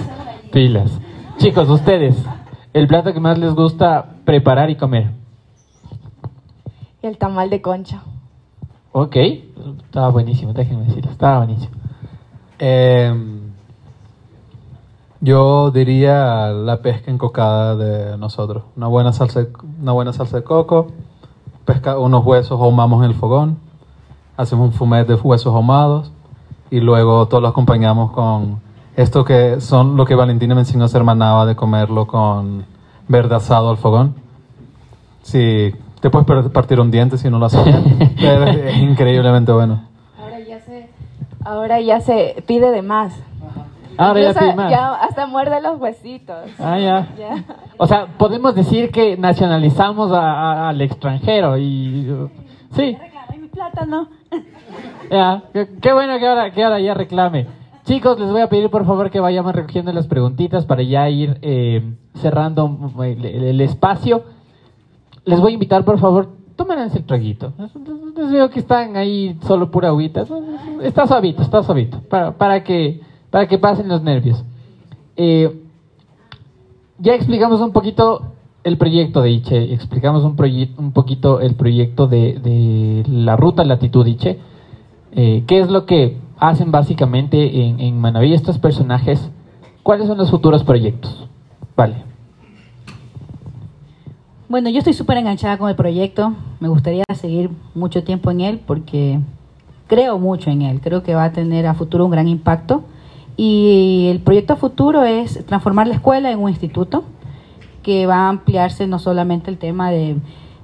pilas. Chicos, ustedes, el plato que más les gusta preparar y comer. El tamal de concha. Ok, estaba buenísimo, déjenme decirlo, estaba buenísimo. Em, yo diría la pesca encocada de nosotros. Una buena salsa, una buena salsa de coco, pesca, unos huesos ahumamos en el fogón, hacemos un fumet de huesos ahumados y luego todo lo acompañamos con esto que son lo que Valentina me enseñó a hacer manaba de comerlo con verde asado al fogón. Sí, te puedes partir un diente si no lo haces es, increíblemente bueno. Ahora ya se, ahora ya se pide de más. Ahora ya pide más. Ya hasta muerde los huesitos. Ah, ya. O sea, podemos decir que nacionalizamos al extranjero y... Sí. mi plátano. (laughs) Ya, qué, bueno que ahora, que ahora ya reclame. Chicos, les voy a pedir por favor que vayamos recogiendo las preguntitas para ya ir eh, cerrando el, espacio. Les voy a invitar por favor tomarán el traguito. Entonces veo que están ahí solo pura agüita. Está suavito, está suavito, para, para, que, para que pasen los nervios. Eh, ya explicamos un poquito el proyecto de ICHE, explicamos un, un poquito el proyecto de, de la ruta latitud ICHE. Eh, ¿Qué es lo que hacen básicamente en, en Manaví estos personajes? ¿Cuáles son los futuros proyectos? Vale. Bueno, yo estoy súper enganchada con el proyecto. Me gustaría seguir mucho tiempo en él porque creo mucho en él. Creo que va a tener a futuro un gran impacto. Y el proyecto a futuro es transformar la escuela en un instituto que va a ampliarse no solamente el tema de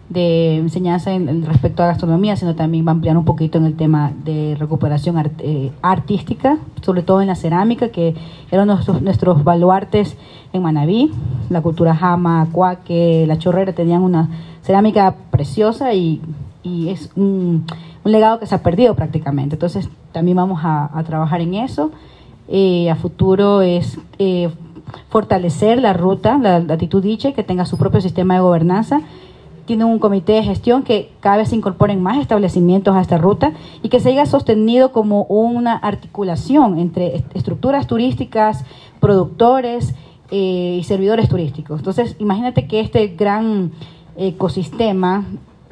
de enseñanza en, respecto a gastronomía, sino también va a ampliar un poquito en el tema de recuperación eh, artística, sobre todo en la cerámica, que eran nuestros, nuestros baluartes en Manabí, la cultura jama, cuaque, la chorrera, tenían una cerámica preciosa y, y es un, legado que se ha perdido prácticamente. Entonces también vamos a, a trabajar en eso. Eh, a futuro es eh, fortalecer la ruta, la, la actitud dicha, que tenga su propio sistema de gobernanza tiene un comité de gestión que cada vez se incorporen más establecimientos a esta ruta y que se haya sostenido como una articulación entre estructuras turísticas, productores eh, y servidores turísticos. Entonces, imagínate que este gran ecosistema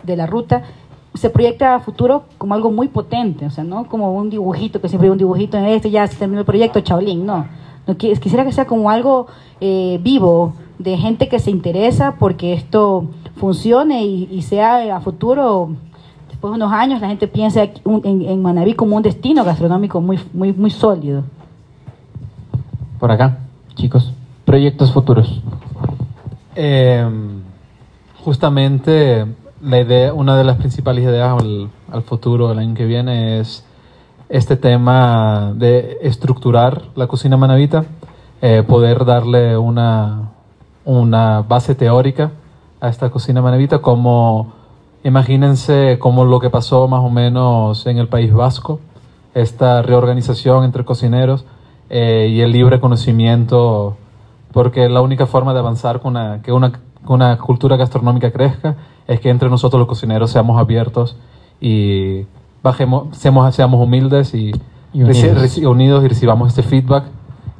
de la ruta se proyecta a futuro como algo muy potente, o sea, no como un dibujito, que siempre hay un dibujito en este, ya se terminó el proyecto, Chaolín, no. no quisiera que sea como algo eh, vivo, de gente que se interesa porque esto funcione y, sea a futuro, después de unos años, la gente piense en, en Manaví como un destino gastronómico muy, muy, muy sólido. Por acá, chicos, proyectos futuros. Eh, justamente la idea, una de las principales ideas al, al futuro, el año que viene, es este tema de estructurar la cocina manavita, eh, poder darle una, una base teórica a esta cocina manavita, como imagínense como lo que pasó más o menos en el País Vasco, esta reorganización entre cocineros eh, y el libre conocimiento, porque la única forma de avanzar con una, que una, una cultura gastronómica crezca es que entre nosotros los cocineros seamos abiertos y bajemos, seamos, seamos humildes y, y unidos. unidos y recibamos este feedback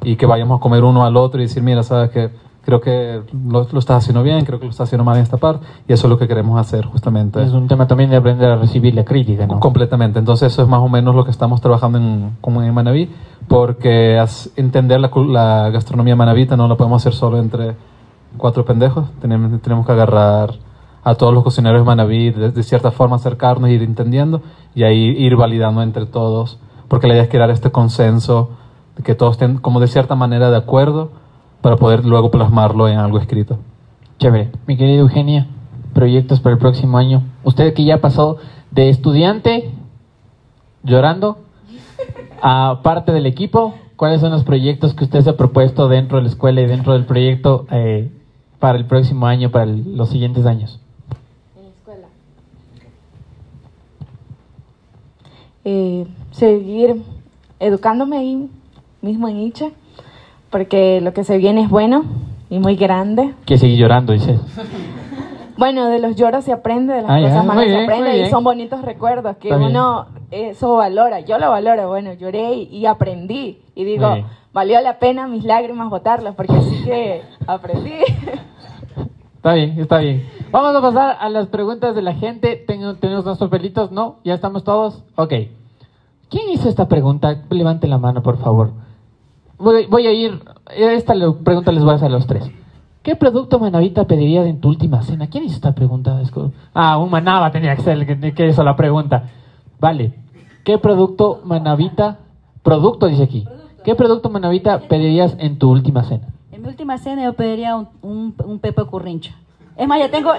y que vayamos a comer uno al otro y decir, mira, sabes que creo que lo, lo, estás haciendo bien, creo que lo estás haciendo mal en esta parte, y eso es lo que queremos hacer justamente. Es un tema también de aprender a recibir la crítica, ¿no? Completamente, entonces eso es más o menos lo que estamos trabajando en, como en Manaví, porque entender la, la gastronomía manavita no lo podemos hacer solo entre cuatro pendejos, tenemos, tenemos que agarrar a todos los cocineros de Manaví, de, de cierta forma acercarnos, ir entendiendo, y ahí ir validando entre todos, porque la idea es crear este consenso, de que todos estén como de cierta manera de acuerdo, para poder luego plasmarlo en algo escrito. Chévere. Mi querida Eugenia, proyectos para el próximo año. Usted que ya pasó de estudiante llorando a parte del equipo, ¿cuáles son los proyectos que usted se ha propuesto dentro de la escuela y dentro del proyecto eh, para el próximo año, para el, los siguientes años? En la escuela. Eh, seguir educándome ahí mismo en Icha porque lo que se viene es bueno y muy grande. Que seguir llorando, dice. Bueno, de los lloros se aprende, de las Ah, ya, cosas malas se aprende y son bonitos recuerdos que Está bien. uno eso valora. Yo lo valoro, bueno, lloré y, y aprendí y digo, valió la pena mis lágrimas botarlas porque así que aprendí. (laughs) Está bien, está bien. Vamos a pasar a las preguntas de la gente. ¿Tenemos los papelitos? ¿No? ¿Ya estamos todos? Ok. ¿Quién hizo esta pregunta? Levante la mano, por favor. Voy, voy a ir... Esta le- pregunta les voy a hacer a los tres. ¿Qué producto manavita pedirías en tu última cena? ¿Quién hizo esta pregunta? Ah, un manaba tenía que ser el que, que hizo la pregunta. Vale. ¿Qué producto manavita... Producto dice aquí. ¿Qué producto manavita pedirías en tu última cena? En mi última cena yo pediría un, un, un pepe currincho. Es más, yo tengo,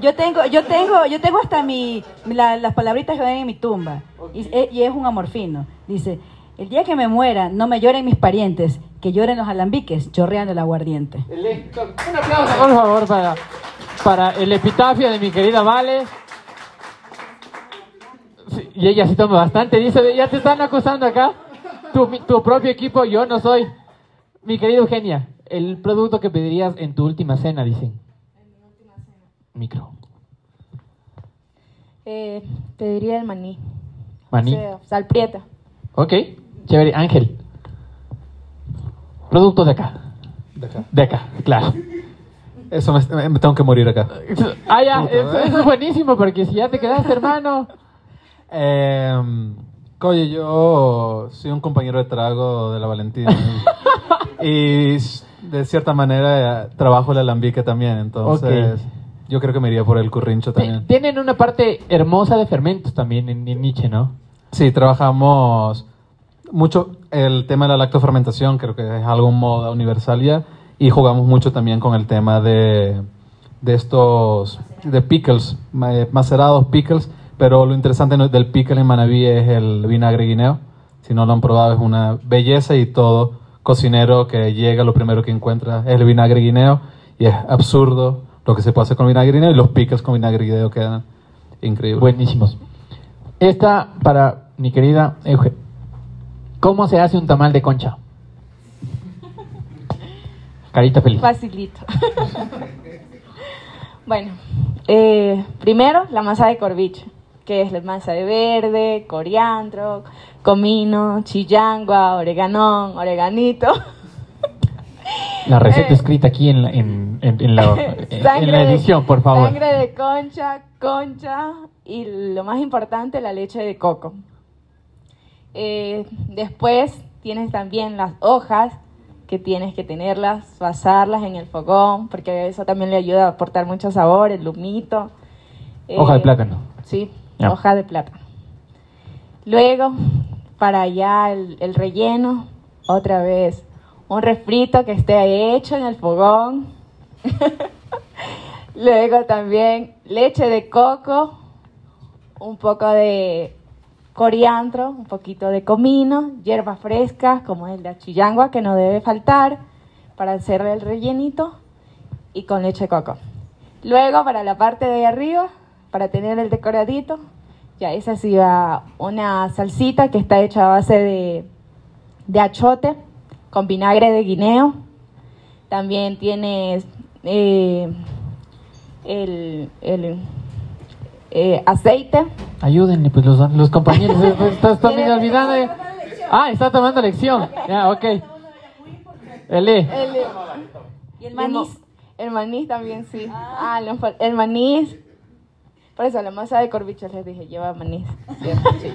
yo tengo, yo tengo, yo tengo hasta mi, la- las palabritas que ven en mi tumba. Y, y es un amor fino. Dice, el día que me muera, no me lloren mis parientes, que lloren los alambiques, chorreando el aguardiente. Un aplauso, por favor, para, para el epitafio de mi querida Vale. Sí, y ella sí toma bastante. Dice, ya te están acusando acá. Tu, tu propio equipo, yo no soy. Mi querida Eugenia, el producto que pedirías en tu última cena, dicen. Micro. Eh, pediría el maní. Maní. O sea, sal prieta. Ok, chévere. Ángel. Productos de acá. De acá. De acá, claro. (laughs) Eso me, me tengo que morir acá. Ah, ya, eso, eso es buenísimo porque si ya te quedaste, (laughs) hermano. Eh, oye, yo soy un compañero de trago de la Valentina. (laughs) y, de cierta manera eh, trabajo el alambique también. Entonces, yo creo que me iría por el currincho también. Tienen una parte hermosa de fermentos también en, en Nietzsche, ¿no? Sí, trabajamos mucho el tema de la lactofermentación, creo que es algo moda universal ya, y jugamos mucho también con el tema de, de estos, de pickles, eh, macerados pickles, pero lo interesante del pickle en Manaví es el vinagre guineo, si no lo han probado es una belleza y todo cocinero que llega lo primero que encuentra es el vinagre guineo y es absurdo lo que se puede hacer con vinagre guineo y los pickles con vinagre guineo quedan increíbles. Buenísimos. Esta para mi querida Euge. ¿Cómo se hace un tamal de concha? Carita feliz. Facilito. (laughs) bueno, eh, primero la masa de corviche, que es la masa de verde, coriandro, comino, chillangua, oreganón, oreganito. La receta Eh. escrita aquí en la, en, en- en la, (laughs) en de- edición, por favor. Sangre de concha, concha y lo más importante, la leche de coco. Eh, después tienes también las hojas que tienes que tenerlas, pasarlas en el fogón, porque eso también le ayuda a aportar mucho sabor, el lumito. Hoja de Eh, plátano. Sí, hoja de plátano. Luego, para allá el, el relleno, otra vez, un refrito que esté hecho en el fogón. (laughs) Luego también leche de coco, un poco de coriandro, un poquito de comino, hierbas frescas como el de achillangua que no debe faltar para hacerle el rellenito y con leche de coco. Luego para la parte de arriba, para tener el decoradito, ya esa sí va una salsita que está hecha a base de, de achote con vinagre de guineo. También tienes eh, el, el, eh, aceite. Ayúdenme, pues los, los compañeros. (laughs) Están están medio olvidando. eh. Ah, está tomando lección. Ya, ok. Eli. El, ¿Y el maní? El maní también, sí. Ah, fal- el maní. Por eso, la masa de corvichos les dije, lleva maní. (laughs) sí.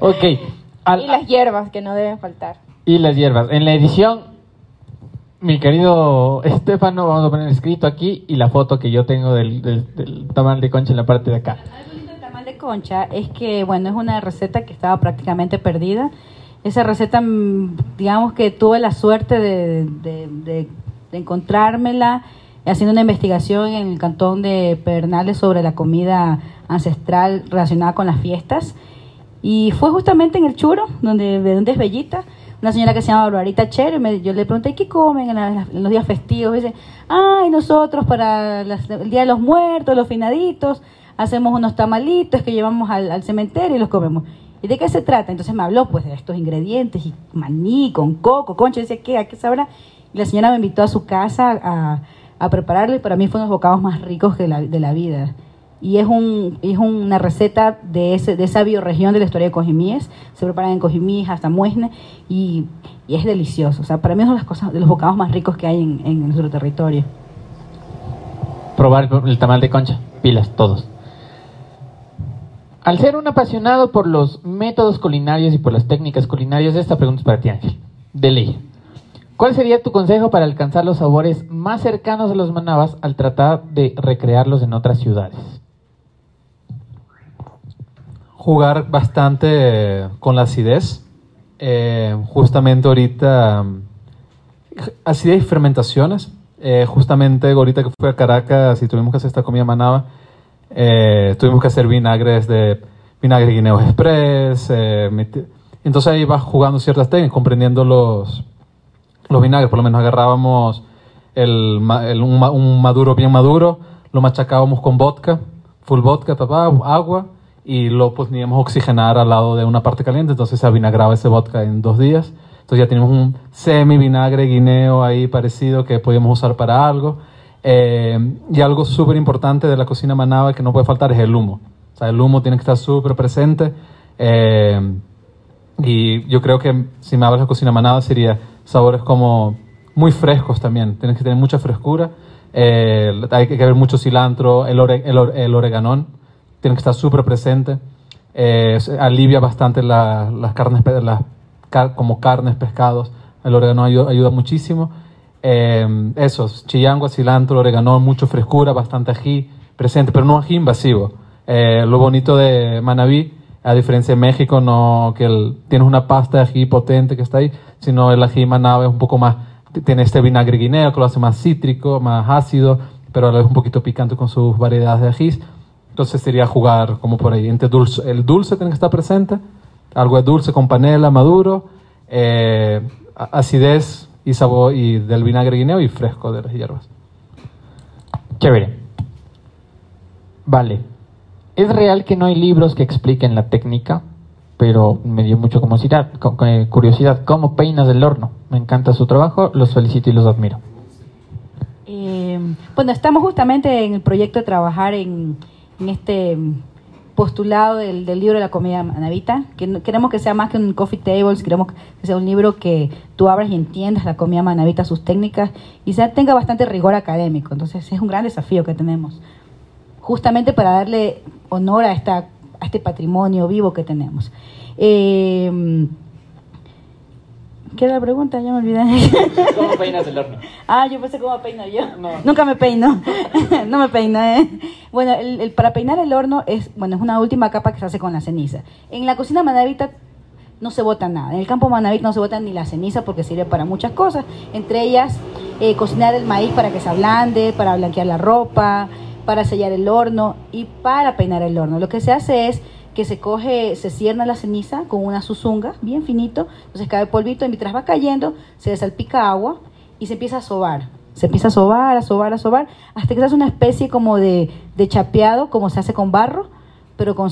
Ok. Al- y las hierbas que no deben faltar. y las hierbas. En la edición, mi querido Estefano, vamos a poner escrito aquí y la foto que yo tengo del, del, tamal de concha en la parte de acá. Algo lindo del tamal de concha es que, bueno, es una receta que estaba prácticamente perdida. Esa receta, mm, digamos que tuve la suerte de, de- encontrármela haciendo una investigación en el cantón de Pedernales sobre la comida ancestral relacionada con las fiestas. Y fue justamente en el Churo, donde, de donde es Bellita, una señora que se llama Barbarita Cher, me- yo le pregunté, ¿qué comen en, la- los días festivos? Y dice, ay, nosotros para el Día de los Muertos, los finaditos, hacemos unos tamalitos que llevamos al, cementerio y los comemos. ¿Y de qué se trata? Entonces me habló pues de estos ingredientes, y maní, con coco, concha, decía, ¿qué? ¿A qué sabrá? Y la señora me invitó a su casa a, a prepararlo y para mí fue uno de los bocados más ricos de la, de la vida. Y es, un, es una receta de, ese, de esa bioregión de la historia de Cojimíes. Se preparan en Cojimíes hasta Muesne y, y es delicioso. O sea, para mí es una de las cosas, de los bocados más ricos que hay en, en nuestro territorio. Probar el, tamal de concha. Pilas, todos. Al ser un apasionado por los métodos culinarios y por las técnicas culinarias, esta pregunta es para ti, Ángel. De ley. ¿Cuál sería tu consejo para alcanzar los sabores más cercanos a los manabas al tratar de recrearlos en otras ciudades? Jugar bastante con la acidez. Eh, justamente ahorita, mm, acidez y fermentaciones. Eh, justamente ahorita que fui a Caracas y tuvimos que hacer esta comida manaba, eh, tuvimos que hacer vinagres de vinagre guineo express. eh, entonces ahí vas jugando ciertas técnicas, comprendiendo los, los vinagres. Por lo menos agarrábamos el, un maduro bien maduro, lo machacábamos con vodka, full vodka, papá, agua, y lo poníamos a oxigenar al lado de una parte caliente. Entonces se avinagraba ese vodka en dos días. Entonces ya tenemos un semi vinagre guineo ahí parecido que podíamos usar para algo. Eh, y algo súper importante de la cocina manaba que no puede faltar es el humo. O sea, el humo tiene que estar súper presente. Eh, y yo creo que si me hablas de cocina manada sería sabores como muy frescos también. Tienes que tener mucha frescura. Eh, hay que ver mucho cilantro, el, ore, el, el oreganón. Tiene que estar súper presente. Eh, alivia bastante la, las carnes, como carnes, pescados. El orégano ayuda, ayuda muchísimo. Eh, esos, chillangua, cilantro, orégano, mucho frescura, bastante ají presente, pero no ají invasivo. Eh, lo bonito de Manabí, a diferencia de México, no que el, tienes una pasta de ají potente que está ahí, sino el ají Manabí es un poco más, tiene este vinagre guineo que lo hace más cítrico, más ácido, pero a la vez un poquito picante con sus variedades de ajís. Entonces sería jugar como por ahí. Entre dulce, el dulce tiene que estar presente, algo de dulce con panela, maduro, eh, acidez y sabor y del vinagre guineo y fresco de las hierbas. Chévere. Vale. Es real que no hay libros que expliquen la técnica, pero me dio mucho como curiosidad. ¿Cómo peinas el horno? Me encanta su trabajo, los felicito y los admiro. Eh, bueno, estamos justamente en el proyecto de trabajar en en este postulado del, libro de la comida manavita, que queremos que sea más que un coffee table, queremos que sea un libro que tú abras y entiendas la comida manavita, sus técnicas, y sea, tenga bastante rigor académico. Entonces es un gran desafío que tenemos, justamente para darle honor a, esta, a este patrimonio vivo que tenemos. Eh, ¿Qué era la pregunta? Ya me olvidé. ¿Cómo peinas el horno? Ah, yo pensé cómo peino yo. Nunca me peino. (laughs) no me peino, ¿eh? Bueno, el, para peinar el horno es, bueno, es una última capa que se hace con la ceniza. En la cocina manavita no se bota nada. En el campo manavita no se bota ni la ceniza porque sirve para muchas cosas. Entre ellas, eh, cocinar el maíz para que se ablande, para blanquear la ropa, para sellar el horno y para peinar el horno. Lo que se hace es que se coge, se cierna la ceniza con una suzunga, bien finito, entonces cae polvito y mientras va cayendo se salpica agua y se empieza a sobar. Se empieza a sobar, a sobar, a sobar, hasta que se hace una especie como de, de chapeado, como se hace con barro, pero con,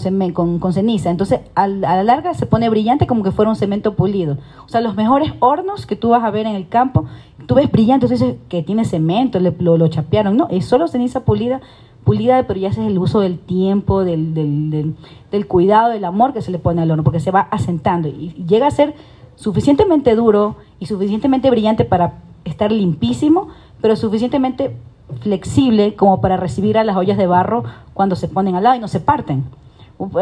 con, ceniza. Entonces, a, la larga se pone brillante como que fuera un cemento pulido. O sea, los mejores hornos que tú vas a ver en el campo, tú ves brillante, entonces que tiene cemento, lo, lo chapearon. No, es solo ceniza pulida pulida, pero ya es el uso del tiempo, del, del, del, cuidado, del amor que se le pone al horno, porque se va asentando y llega a ser suficientemente duro y suficientemente brillante para estar limpísimo, pero suficientemente flexible como para recibir a las ollas de barro cuando se ponen al lado y no se parten.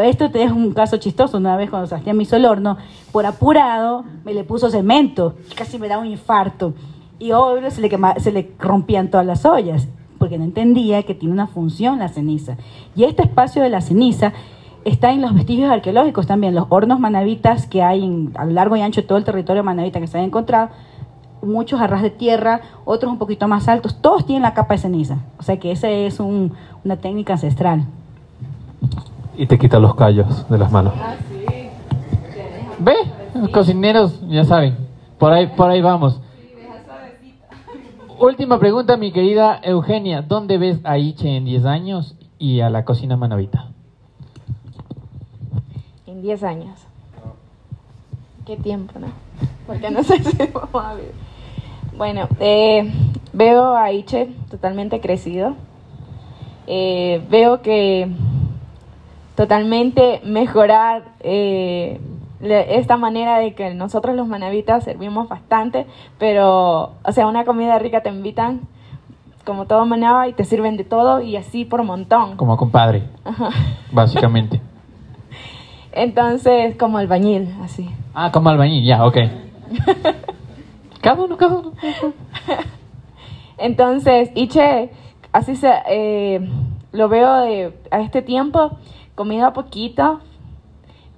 Esto es un caso chistoso. Una vez cuando Sebastián me hizo el horno, por apurado me le puso cemento, casi me da un infarto. Y obvio se le, se le rompían todas las ollas porque no entendía que tiene una función la ceniza. Y este espacio de la ceniza está en los vestigios arqueológicos también, los hornos manavitas que hay a lo largo y ancho de todo el territorio manavita que se han encontrado, muchos a ras de tierra, otros un poquito más altos, todos tienen la capa de ceniza. O sea que esa es una técnica ancestral. Y te quita los callos de las manos. Ah, ¿Ve? Los cocineros ya saben, por ahí, por ahí vamos. Última pregunta, mi querida Eugenia. ¿Dónde ves a Iche en 10 años y a la cocina manavita? En 10 años. Qué tiempo, ¿no? Porque no sé (laughs) si vamos a ver. Bueno, eh, veo a Iche totalmente crecido. Eh, veo que totalmente mejorar eh, esta manera de que nosotros los manavitas servimos bastante, pero, o sea, una comida rica te invitan como todo manaba y te sirven de todo y así por montón. Como compadre, básicamente. (laughs) Entonces, como albañil, así. Ah, como albañil, ya, ok. (laughs) cada uno, cada uno. Entonces, Iche, así se, eh, lo veo de, a este tiempo, comido a poquito,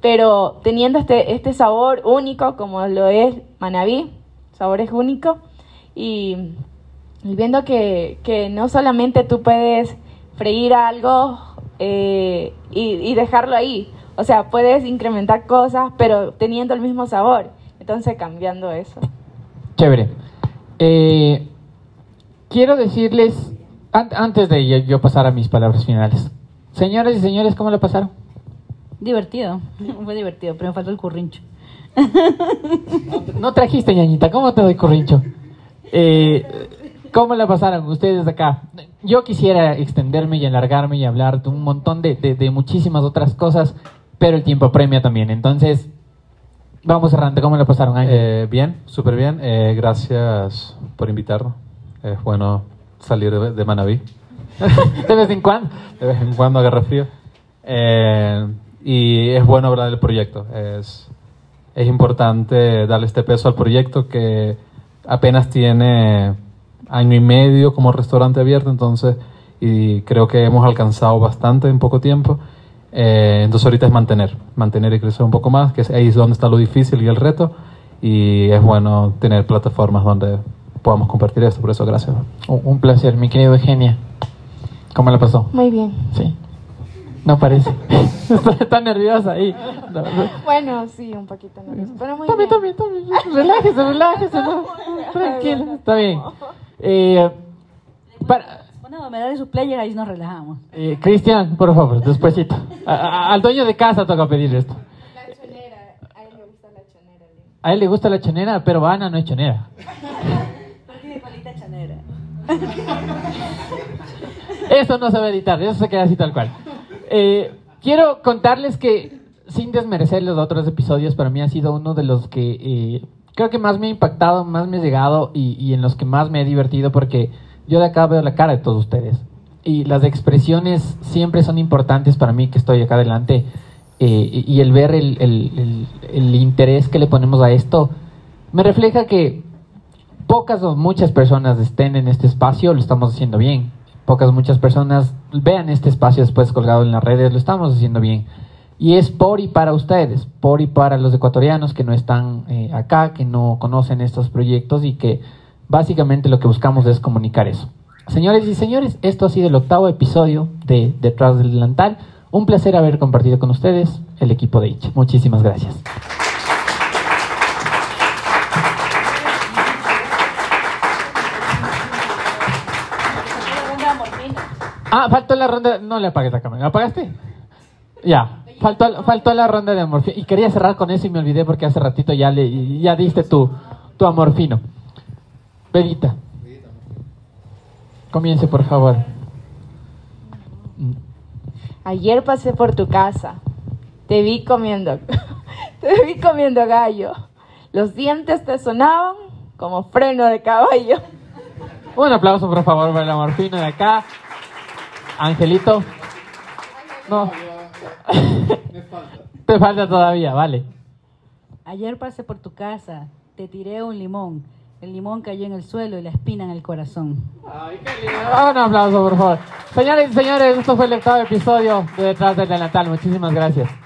pero teniendo este, este sabor único como lo es Manabí, sabor es único, y, viendo que, que, no solamente tú puedes freír algo eh, y, dejarlo ahí, o sea, puedes incrementar cosas, pero teniendo el mismo sabor, entonces cambiando eso. Chévere. Eh, quiero decirles, antes de yo pasar a mis palabras finales, señoras y señores, ¿cómo lo pasaron? Divertido, fue divertido, pero me faltó el currincho. No, trajiste, ñañita, ¿cómo te doy currincho? Eh, ¿Cómo la pasaron ustedes acá? Yo quisiera extenderme y alargarme y hablar de un montón de, de, de muchísimas otras cosas, pero el tiempo premia también. Entonces, vamos cerrando. ¿Cómo la pasaron? Eh, bien, súper bien. Eh, gracias por invitarnos. Es bueno salir de, de Manabí. (laughs) de vez en cuando. De vez en cuando agarra frío. Eh, y es bueno hablar del proyecto. Es, es importante darle este peso al proyecto que apenas tiene año y medio como restaurante abierto, entonces, y creo que hemos alcanzado bastante en poco tiempo. Eh, entonces ahorita es mantener, mantener y crecer un poco más, que es ahí es donde está lo difícil y el reto, y es bueno tener plataformas donde podamos compartir esto, por eso gracias. Un, un placer, mi querido Eugenia. ¿Cómo la pasó? Muy bien. Sí. No parece. (laughs) está, nerviosa ahí. No, no. Bueno, sí, un poquito nervioso, pero muy bien. tome, tome. Relájese, relájese. no. (laughs) Tranquilo, está bien. Eh, para, Bueno, me da sus players, ahí nos relajamos. eh, Cristian, por favor. A- a- al dueño de casa toca pedir esto. La chonera, a él le gusta la chonera. A él le gusta la chonera, pero Ana no es chonera. Pero tiene colita chanera. Eso no se va a editar, eso se queda así tal cual. Eh, quiero contarles que, sin desmerecer los otros episodios, para mí ha sido uno de los que eh, creo que más me ha impactado, más me ha llegado y, en los que más me he divertido porque yo de acá veo la cara de todos ustedes. Y las expresiones siempre son importantes para mí que estoy acá adelante. eh, y el ver el- el interés que le ponemos a esto me refleja que pocas o muchas personas estén en este espacio, lo estamos haciendo bien. Pocas muchas personas vean este espacio después colgado en las redes, lo estamos haciendo bien. Y es por y para ustedes, por y para los ecuatorianos que no están eh, acá, que no conocen estos proyectos y que básicamente lo que buscamos es comunicar eso. Señores y señores, esto ha sido el octavo episodio de Detrás del Delantal. Un placer haber compartido con ustedes el equipo de Itch. Muchísimas gracias. Ah, faltó la ronda. No le apagues la cámara. ¿La apagaste? Ya. Faltó, faltó la ronda de amorfino. Y quería cerrar con eso y me olvidé porque hace ratito ya le ya diste tu, tu amorfino. Bebita. Comience, por favor. Ayer pasé por tu casa. Te vi comiendo. (laughs) te vi comiendo gallo. Los dientes te sonaban como freno de caballo. Un aplauso, por favor, para el amorfino de acá. Angelito. No. (laughs) Te falta todavía, vale. Ayer pasé por tu casa, te tiré un limón. El limón cayó en el suelo y la espina en el corazón. Un aplauso, por favor. Señores y señores, esto fue el octavo episodio de Detrás del Delantal. Muchísimas gracias.